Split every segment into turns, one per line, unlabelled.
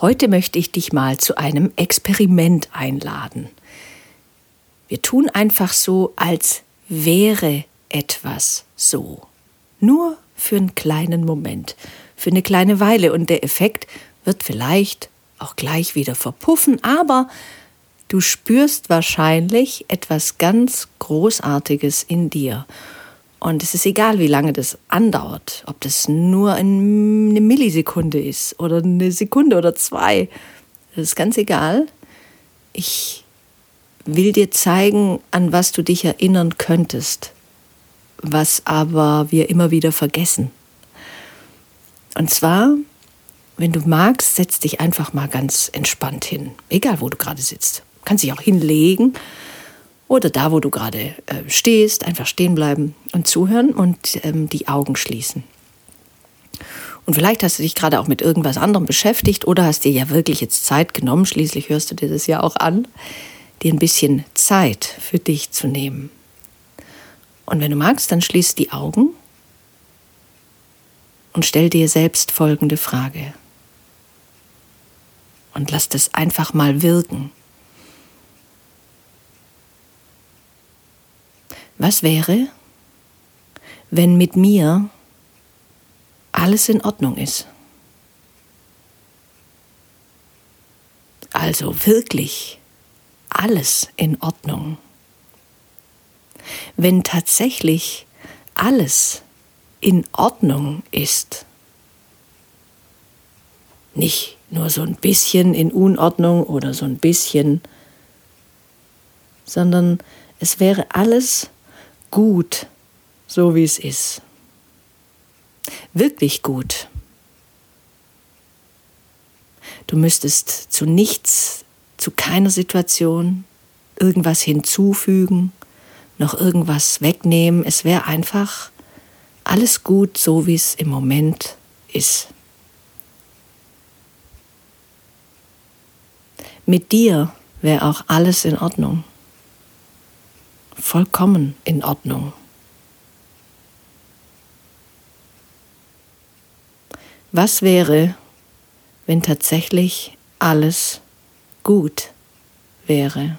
Heute möchte ich dich mal zu einem Experiment einladen. Wir tun einfach so, als wäre etwas so. Nur für einen kleinen Moment, für eine kleine Weile und der Effekt wird vielleicht auch gleich wieder verpuffen, aber du spürst wahrscheinlich etwas ganz Großartiges in dir. Und es ist egal, wie lange das andauert, ob das nur eine Millisekunde ist oder eine Sekunde oder zwei. Das ist ganz egal. Ich will dir zeigen, an was du dich erinnern könntest, was aber wir immer wieder vergessen. Und zwar, wenn du magst, setz dich einfach mal ganz entspannt hin, egal wo du gerade sitzt. Kannst dich auch hinlegen oder da, wo du gerade äh, stehst, einfach stehen bleiben und zuhören und ähm, die Augen schließen. Und vielleicht hast du dich gerade auch mit irgendwas anderem beschäftigt oder hast dir ja wirklich jetzt Zeit genommen, schließlich hörst du dir das ja auch an, dir ein bisschen Zeit für dich zu nehmen. Und wenn du magst, dann schließ die Augen und stell dir selbst folgende Frage. Und lass das einfach mal wirken. Was wäre, wenn mit mir alles in Ordnung ist? Also wirklich alles in Ordnung. Wenn tatsächlich alles in Ordnung ist. Nicht nur so ein bisschen in Unordnung oder so ein bisschen, sondern es wäre alles gut, so wie es ist. Wirklich gut. Du müsstest zu nichts, zu keiner Situation irgendwas hinzufügen, noch irgendwas wegnehmen. Es wäre einfach alles gut, so wie es im Moment ist. Mit dir wäre auch alles in Ordnung vollkommen in Ordnung. Was wäre, wenn tatsächlich alles gut wäre?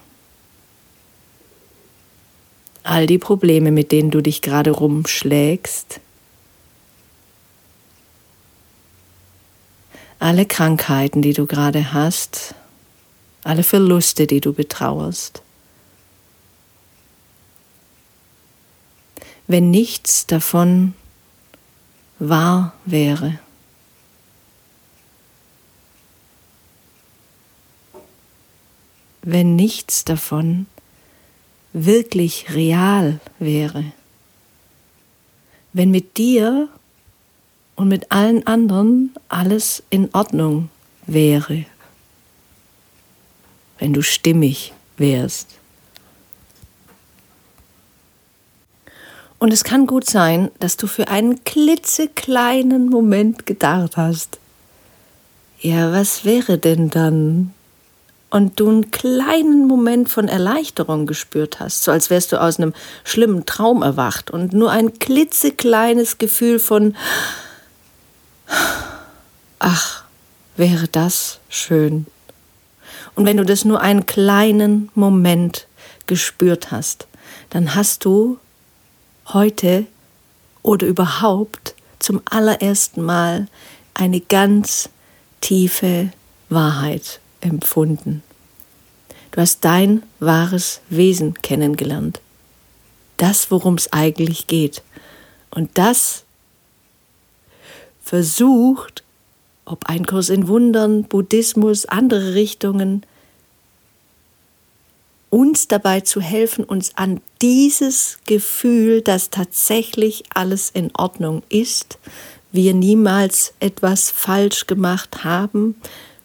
All die Probleme, mit denen du dich gerade rumschlägst, alle Krankheiten, die du gerade hast, alle Verluste, die du betrauerst, wenn nichts davon wahr wäre. Wenn nichts davon wirklich real wäre. Wenn mit dir und mit allen anderen alles in Ordnung wäre. Wenn du stimmig wärst. Und es kann gut sein, dass du für einen klitzekleinen Moment gedacht hast, ja, was wäre denn dann? Und du einen kleinen Moment von Erleichterung gespürt hast, so als wärst du aus einem schlimmen Traum erwacht und nur ein klitzekleines Gefühl von, ach, wäre das schön. Und wenn du das nur einen kleinen Moment gespürt hast, dann hast du heute oder überhaupt zum allerersten Mal eine ganz tiefe Wahrheit empfunden. Du hast dein wahres Wesen kennengelernt. Das, worum es eigentlich geht. Und das versucht, ob ein Kurs in Wundern, Buddhismus, andere Richtungen, uns dabei zu helfen, uns an dieses Gefühl, dass tatsächlich alles in Ordnung ist, wir niemals etwas falsch gemacht haben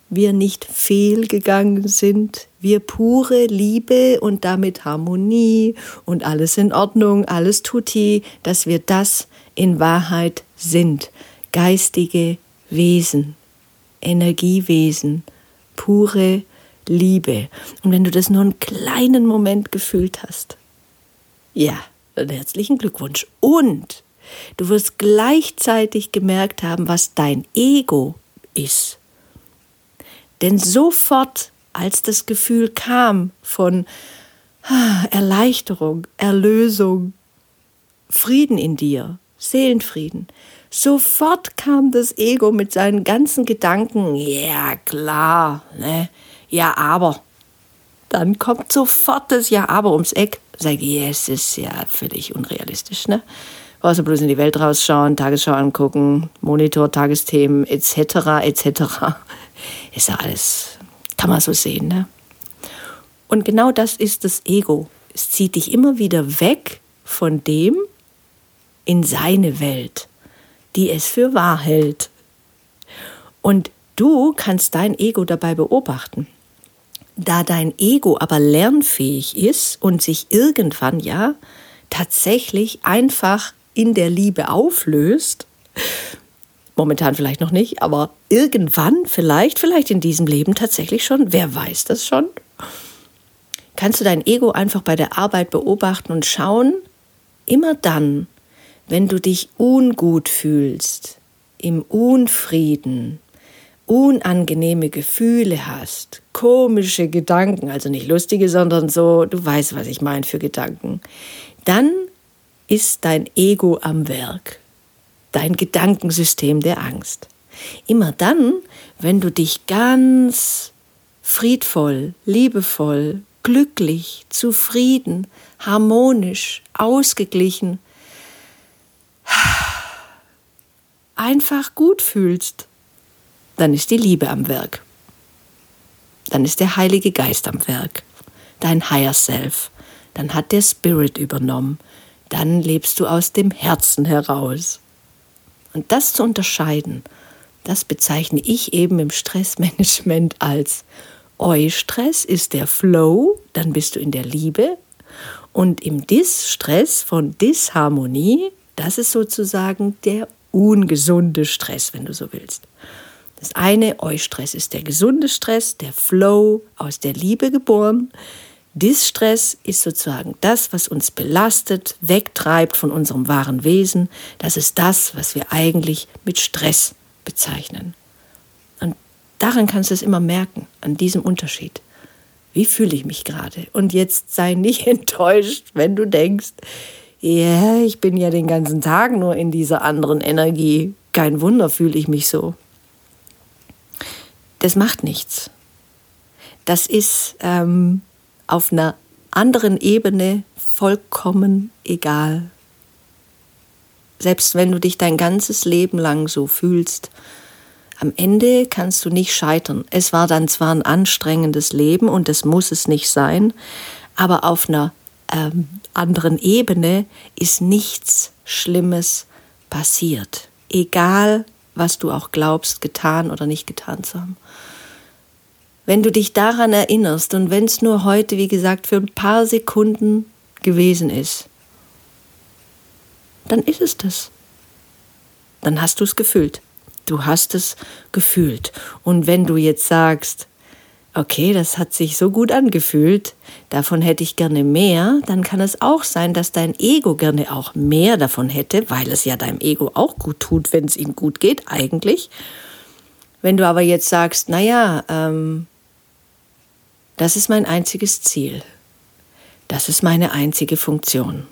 wir nicht fehlgegangen sind, wir pure Liebe und damit Harmonie und alles in Ordnung, alles tutti, dass wir das in Wahrheit sind, geistige Wesen, Energiewesen, pure Liebe. Und wenn du das nur einen kleinen Moment gefühlt hast, ja, dann herzlichen Glückwunsch. Und du wirst gleichzeitig gemerkt haben, was dein Ego ist. Denn sofort, als das Gefühl kam von ah, Erleichterung, Erlösung, Frieden in dir, Seelenfrieden, sofort kam das Ego mit seinen ganzen Gedanken, ja klar, ne? Ja aber. Dann kommt sofort das Ja aber ums Eck. Sag ich, ja, es ist ja völlig unrealistisch, ne? Brauchst du bloß in die Welt rausschauen, Tagesschau angucken, Monitor, Tagesthemen, etc., etc. Ist ja alles, kann man so sehen, ne? Und genau das ist das Ego. Es zieht dich immer wieder weg von dem in seine Welt, die es für wahr hält. Und du kannst dein Ego dabei beobachten. Da dein Ego aber lernfähig ist und sich irgendwann ja tatsächlich einfach in der Liebe auflöst, momentan vielleicht noch nicht, aber irgendwann vielleicht, vielleicht in diesem Leben tatsächlich schon, wer weiß das schon, kannst du dein Ego einfach bei der Arbeit beobachten und schauen, immer dann, wenn du dich ungut fühlst, im Unfrieden, unangenehme Gefühle hast, komische Gedanken, also nicht lustige, sondern so, du weißt, was ich meine für Gedanken, dann ist dein Ego am Werk, dein Gedankensystem der Angst. Immer dann, wenn du dich ganz friedvoll, liebevoll, glücklich, zufrieden, harmonisch, ausgeglichen, einfach gut fühlst, dann ist die Liebe am Werk. Dann ist der Heilige Geist am Werk, dein Higher Self. Dann hat der Spirit übernommen dann lebst du aus dem Herzen heraus. Und das zu unterscheiden, das bezeichne ich eben im Stressmanagement als Eustress ist der Flow, dann bist du in der Liebe. Und im Dis-Stress von Disharmonie, das ist sozusagen der ungesunde Stress, wenn du so willst. Das eine, Eustress, ist der gesunde Stress, der Flow, aus der Liebe geboren. Distress ist sozusagen das, was uns belastet, wegtreibt von unserem wahren Wesen. Das ist das, was wir eigentlich mit Stress bezeichnen. Und daran kannst du es immer merken, an diesem Unterschied. Wie fühle ich mich gerade? Und jetzt sei nicht enttäuscht, wenn du denkst, ja, yeah, ich bin ja den ganzen Tag nur in dieser anderen Energie. Kein Wunder fühle ich mich so. Das macht nichts. Das ist ähm, auf einer anderen Ebene vollkommen egal. Selbst wenn du dich dein ganzes Leben lang so fühlst, am Ende kannst du nicht scheitern. Es war dann zwar ein anstrengendes Leben und es muss es nicht sein, aber auf einer ähm, anderen Ebene ist nichts Schlimmes passiert. Egal, was du auch glaubst, getan oder nicht getan zu haben wenn du dich daran erinnerst und wenn es nur heute, wie gesagt, für ein paar Sekunden gewesen ist, dann ist es das. Dann hast du es gefühlt. Du hast es gefühlt. Und wenn du jetzt sagst, okay, das hat sich so gut angefühlt, davon hätte ich gerne mehr, dann kann es auch sein, dass dein Ego gerne auch mehr davon hätte, weil es ja deinem Ego auch gut tut, wenn es ihm gut geht, eigentlich. Wenn du aber jetzt sagst, naja, ähm, das ist mein einziges Ziel. Das ist meine einzige Funktion.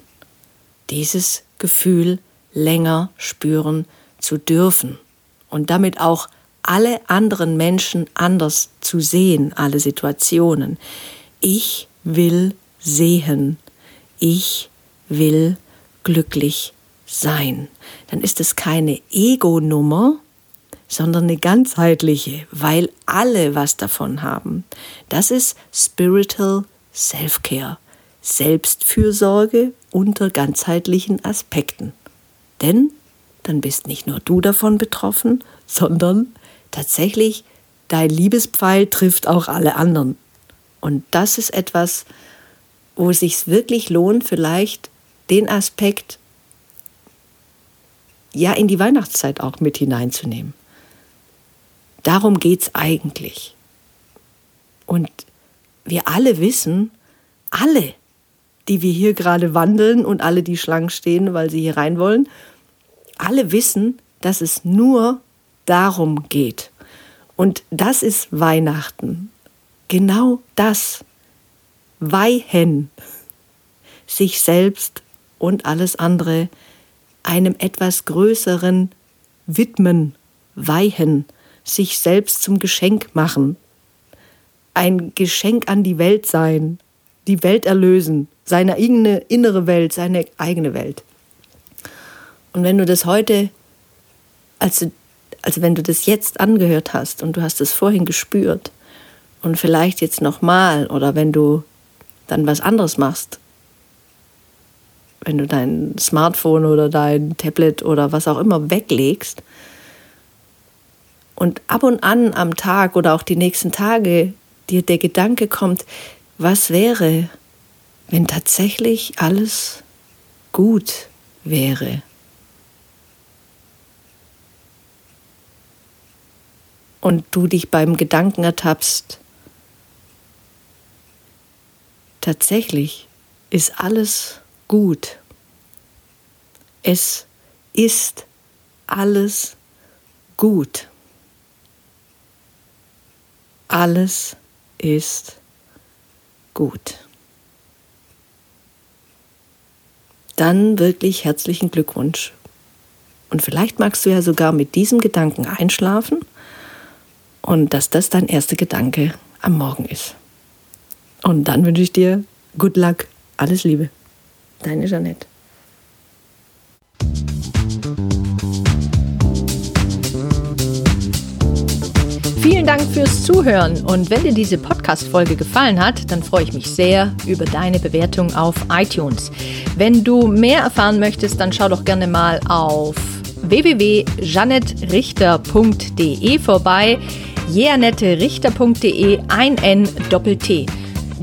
Dieses Gefühl länger spüren zu dürfen und damit auch alle anderen Menschen anders zu sehen, alle Situationen. Ich will sehen. Ich will glücklich sein. Dann ist es keine Ego-Nummer, sondern eine ganzheitliche, weil alle was davon haben. Das ist Spiritual Self-Care, Selbstfürsorge unter ganzheitlichen Aspekten. Denn dann bist nicht nur du davon betroffen, sondern tatsächlich dein Liebespfeil trifft auch alle anderen. Und das ist etwas, wo es sich wirklich lohnt, vielleicht den Aspekt ja in die Weihnachtszeit auch mit hineinzunehmen. Darum geht es eigentlich. Und wir alle wissen, alle, die wir hier gerade wandeln und alle, die Schlangen stehen, weil sie hier rein wollen, alle wissen, dass es nur darum geht. Und das ist Weihnachten. Genau das. Weihen. Sich selbst und alles andere einem etwas Größeren widmen, weihen, sich selbst zum Geschenk machen, ein Geschenk an die Welt sein, die Welt erlösen, seine eigene innere Welt, seine eigene Welt. Und wenn du das heute, also, also wenn du das jetzt angehört hast und du hast es vorhin gespürt und vielleicht jetzt nochmal oder wenn du dann was anderes machst, wenn du dein Smartphone oder dein Tablet oder was auch immer weglegst und ab und an am Tag oder auch die nächsten Tage dir der Gedanke kommt, was wäre, wenn tatsächlich alles gut wäre. Und du dich beim Gedanken ertappst, tatsächlich ist alles gut. Es ist alles gut. Alles ist gut. Dann wirklich herzlichen Glückwunsch. Und vielleicht magst du ja sogar mit diesem Gedanken einschlafen und dass das dein erster Gedanke am Morgen ist. Und dann wünsche ich dir Good Luck, alles Liebe. Deine Jeanette. Dank fürs Zuhören und wenn dir diese Podcast-Folge gefallen hat, dann freue ich mich sehr über deine Bewertung auf iTunes. Wenn du mehr erfahren möchtest, dann schau doch gerne mal auf www.janettrichter.de vorbei. jeanetterichter.de ein N Doppel T.